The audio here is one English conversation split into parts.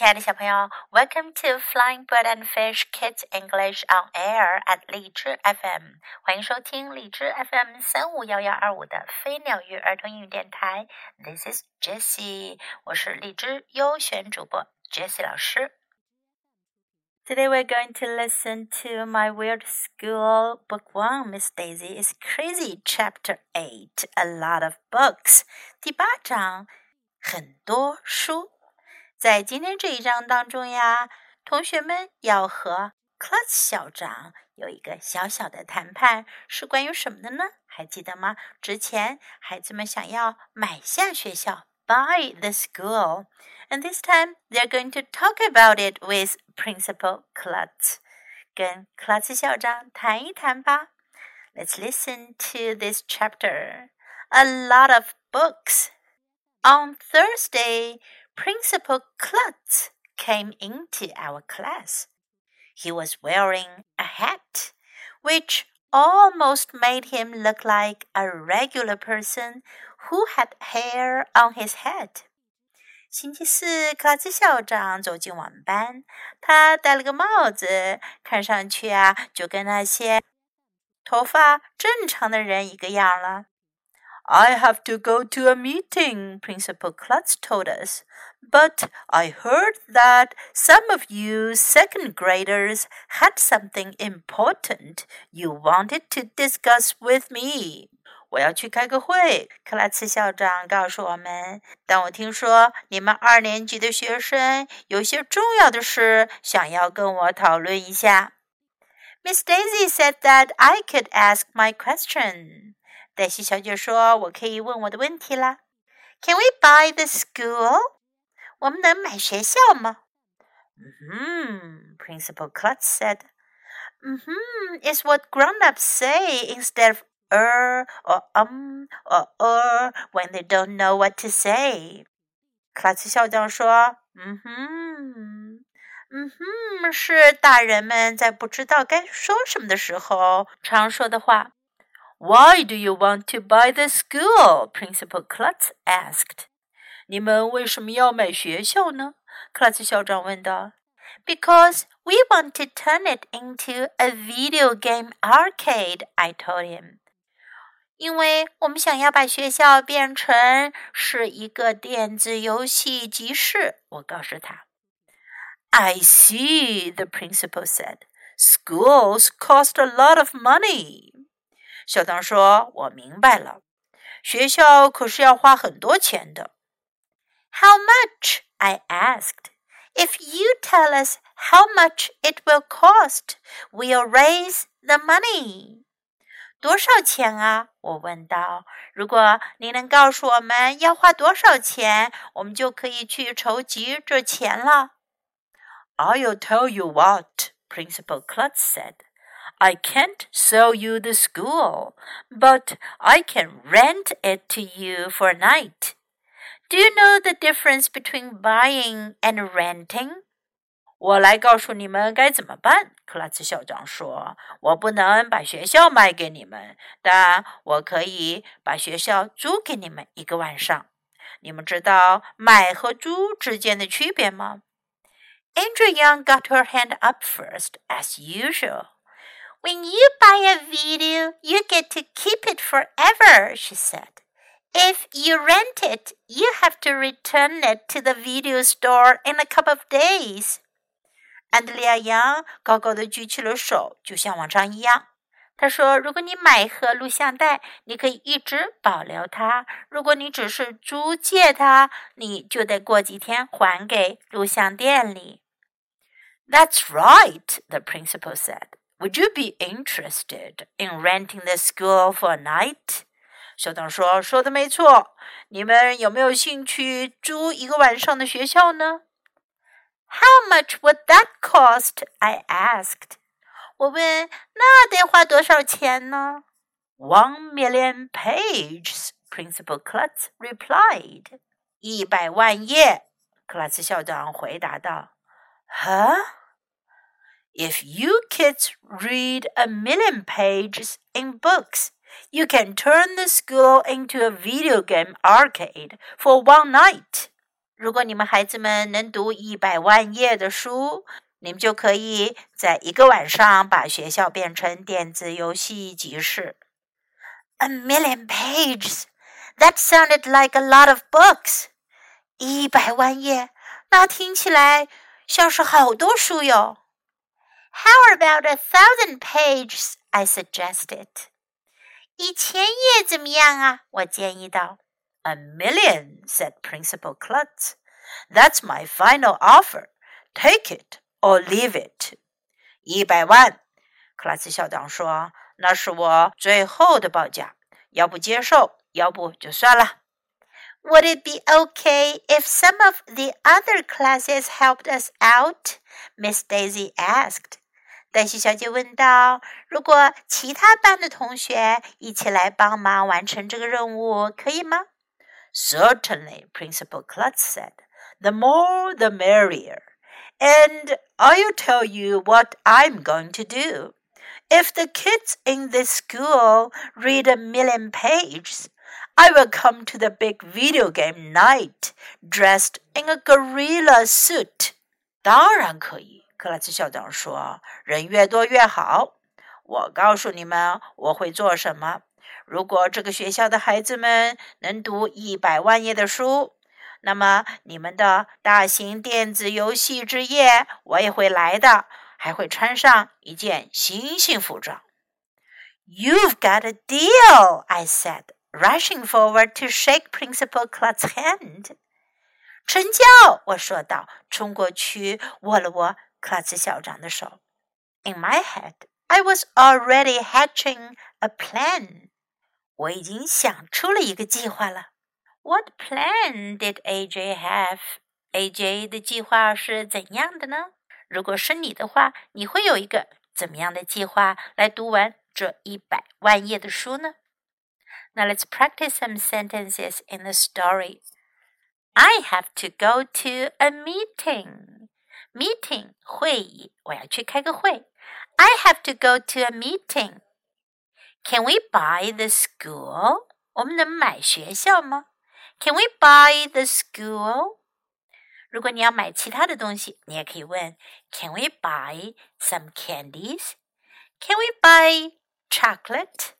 亲爱的小朋友，Welcome to Flying Bird and Fish Kids English on Air at 荔枝 FM，欢迎收听荔枝 FM 三五幺幺二五的飞鸟鱼儿童英语电台。This is Jessie，我是荔枝优选主播 Jessie 老师。Today we're going to listen to My Weird School Book One. Miss Daisy is Crazy, Chapter Eight. A lot of books. 第八章，很多书。 在今天这一章当中呀，同学们要和 Klutz 校长有一个小小的谈判，是关于什么的呢？还记得吗？之前孩子们想要买下学校，buy the school。And this time they're going to talk about it with Principal Klutz. 跟 Klutz 校长谈一谈吧。Let's listen to this chapter. A lot of books. On Thursday, Principal Klutz came into our class. He was wearing a hat, which almost made him look like a regular person who had hair on his head. 星期四，克拉兹校长走进晚班，他戴了个帽子，看上去啊，就跟那些头发正常的人一个样了。 I have to go to a meeting, Principal Klutz told us. But I heard that some of you second graders had something important you wanted to discuss with me. 我要去开个会，克拉茨校长告诉我们。但我听说你们二年级的学生有些重要的事想要跟我讨论一下。Miss Daisy said that I could ask my question. 黛西小姐说：“我可以问我的问题啦。”Can we buy the school？我们能买学校吗？嗯哼，Principal Klutz said. Hmm, is what grown-ups say instead of er or um or er when they don't know what to say. 克拉茨校长说：“嗯哼，嗯哼，是大人们在不知道该说什么的时候常说的话。” Why do you want to buy the school? Principal Klutz asked. 你们为什么要买学校呢？Klutz 校长问道。Because we want to turn it into a video game arcade, I told him. 因为我们想要把学校变成是一个电子游戏集市，我告诉他。I see, the principal said. Schools cost a lot of money. 校长说：“我明白了，学校可是要花很多钱的。” How much? I asked. If you tell us how much it will cost, we'll raise the money. 多少钱啊？我问道。如果你能告诉我们要花多少钱，我们就可以去筹集这钱了。I'll tell you what, Principal Klutz said. I can't sell you the school, but I can rent it to you for a night. Do you know the difference between buying and renting? 我来告诉你们该怎么办。克拉兹校长说：“我不能把学校卖给你们，但我可以把学校租给你们一个晚上。你们知道买和租之间的区别吗？” Andrea Young got her hand up first, as usual. When you buy a video, you get to keep it forever, she said. If you rent it, you have to return it to the video store in a couple of days. 安德利亚·杨高高的举起了手，就像往常一样。他说：“如果你买盒录像带，你可以一直保留它；如果你只是租借它，你就得过几天还给录像店里。” That's right, the principal said. Would you be interested in renting the school for a night? 校长说：“说的没错，你们有没有兴趣租一个晚上的学校呢？” How much would that cost? I asked. 我问：“那得花多少钱呢？” One million pages, Principal Klutz replied. 一百万页，克拉茨校长回答道。Huh? If you kids read a million pages in books, you can turn the school into a video game arcade for one night. 如果你们孩子们能读一百万页的书，你们就可以在一个晚上把学校变成电子游戏集市。A million pages. That sounded like a lot of books. 一百万页，那听起来像是好多书哟。 How about a thousand pages? I suggested. 一千页怎么样啊？我建议道。A million, said Principal Klutz. That's my final offer. Take it or leave it. 一百万，克拉斯校长说：“那是我最后的报价，要不接受，要不就算了。” Would it be okay if some of the other classes helped us out? Miss Daisy asked. 黛西小姐问道：“如果其他班的同学一起来帮忙完成这个任务，可以吗？” Certainly, Principal Klutz said. The more, the merrier. And I'll tell you what I'm going to do. If the kids in this school read a million pages, I will come to the big video game night dressed in a gorilla suit. 当然可以， 克拉兹校长说，人越多越好。我告诉你们，我会做什么。如果这个学校的孩子们能读一百万页的书，那么你们的大型电子游戏之夜我也会来的，还会穿上一件星星服装。You've got a deal, I said, rushing forward to shake Principal Klutz's hand. 成交，我说道，冲过去握了握 Klutz 校长的手。In my head, I was already hatching a plan. 我已经想出了一个计划了。What plan did AJ have? AJ 的计划是怎样的呢？如果是你的话，你会有一个怎么样的计划来读完这一百万页的书呢？Now let's practice some sentences in the story. I have to go to a meeting Meeting 会议，我要去开个会。I have to go to a meeting. Can we buy the school? 我们能买学校吗？can we buy the school? 如果你要买其他的东西，你也可以问 Can we buy some candies? Can we buy chocolate?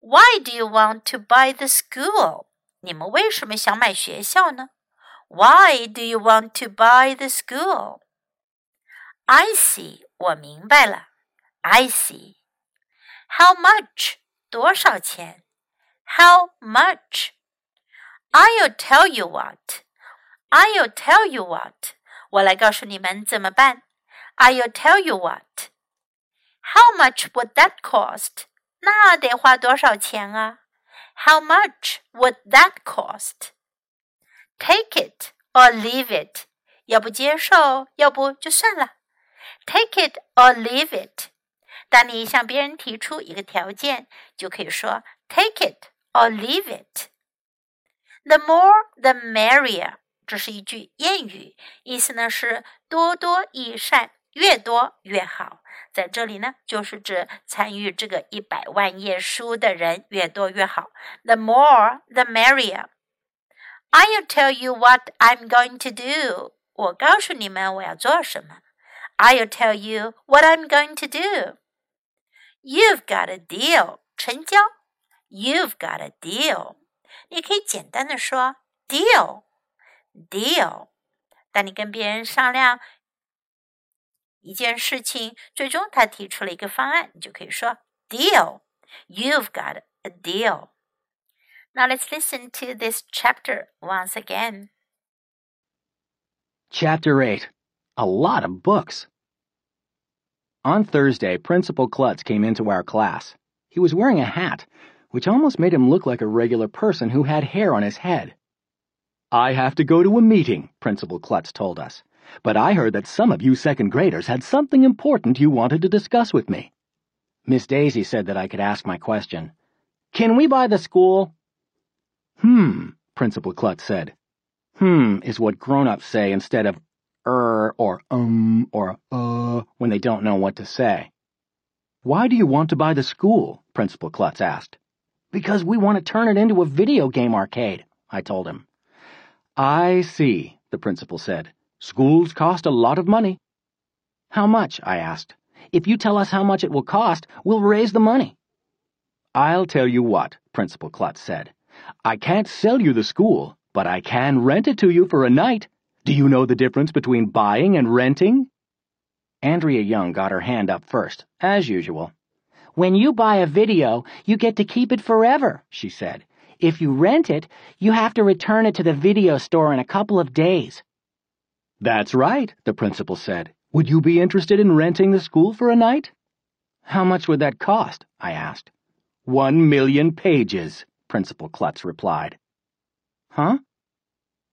Why do you want to buy the school? 你们为什么想买学校呢 ？Why do you want to buy the school? I see，我明白了。I see. How much？多少钱？How much？I'll tell you what. I'll tell you what. 我来告诉你们怎么办。I'll tell you what. How much would that cost? 那得花多少钱啊？How much would that cost? Take it or leave it. 要不接受，要不就算了。Take it or leave it. 当你向别人提出一个条件，就可以说 take it or leave it。The more the merrier，这是一句谚语，意思呢是多多益善，越多越好。在这里呢，就是指参与这个一百万页书的人越多越好。The more the merrier。I'll tell you what I'm going to do。我告诉你们我要做什么。I'll tell you what I'm going to do。You've got a deal，成交。You've got a deal。你可以简单的说 deal deal。当你跟别人商量一件事情，最终他提出了一个方案，你就可以说 deal。You've got a deal。 Now let's listen to this chapter once again. Chapter 8 A Lot of Books. On Thursday, Principal Klutz came into our class. He was wearing a hat which almost made him look like a regular person who had hair on his head. I have to go to a meeting, Principal Klutz told us, but I heard that some of you second graders had something important you wanted to discuss with me. Miss Daisy said that I could ask my question. Can we buy the school? Hmm, Principal Klutz said. Hmm is what grown-ups say instead of er or um or uh when they don't know what to say. Why do you want to buy the school? Principal Klutz asked. Because we want to turn it into a video game arcade, I told him. I see, the principal said. Schools cost a lot of money. How much? I asked. If you tell us how much it will cost, we'll raise the money. I'll tell you what, Principal Klutz said. I can't sell you the school, but I can rent it to you for a night. Do you know the difference between buying and renting? Andrea Young got her hand up first, as usual. When you buy a video, you get to keep it forever, she said. If you rent it, you have to return it to the video store in a couple of days. That's right, the principal said. Would you be interested in renting the school for a night? How much would that cost? I asked. One million pages, Principal Klutz replied. Huh?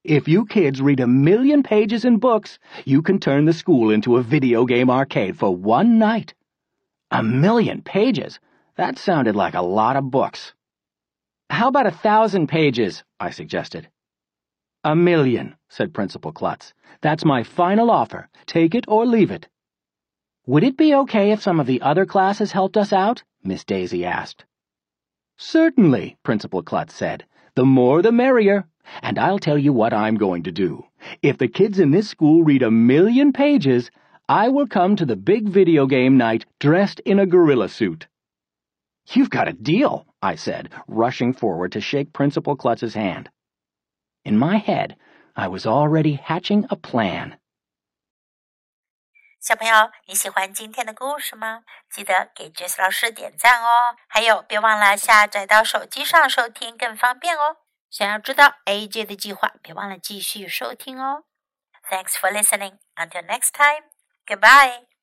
If you kids read a million pages in books, you can turn the school into a video game arcade for one night. A million pages? That sounded like a lot of books. How about a thousand pages? I suggested. A million, said Principal Klutz. That's my final offer. Take it or leave it. Would it be okay if some of the other classes helped us out? Miss Daisy asked. Certainly, Principal Klutz said. The more the merrier. And I'll tell you what I'm going to do. If the kids in this school read a million pages, I will come to the big video game night dressed in a gorilla suit. You've got a deal, I said, rushing forward to shake Principal Klutz's hand. In my head, I was already hatching a plan. 小朋友，你喜欢今天的故事吗？记得给 Jess 老师点赞哦！还有，别忘了下载到手机上收听，更方便哦。想要知道 AJ 的计划，别忘了继续收听哦。Thanks for listening. Until next time. Goodbye.